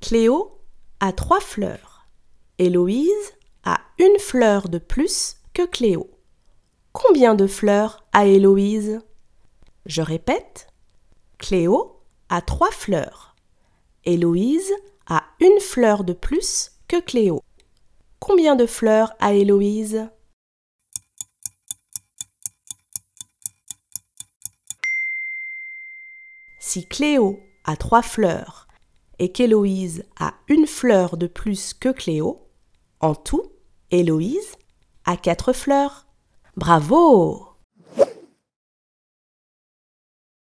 Cléo a trois fleurs. Héloïse a une fleur de plus que Cléo. Combien de fleurs a Héloïse? Je répète. Cléo a trois fleurs. Héloïse a une fleur de plus que Cléo. Combien de fleurs a Héloïse? Si Cléo a trois fleurs et qu'Héloïse a une fleur de plus que Cléo, en tout, Héloïse a quatre fleurs. Bravo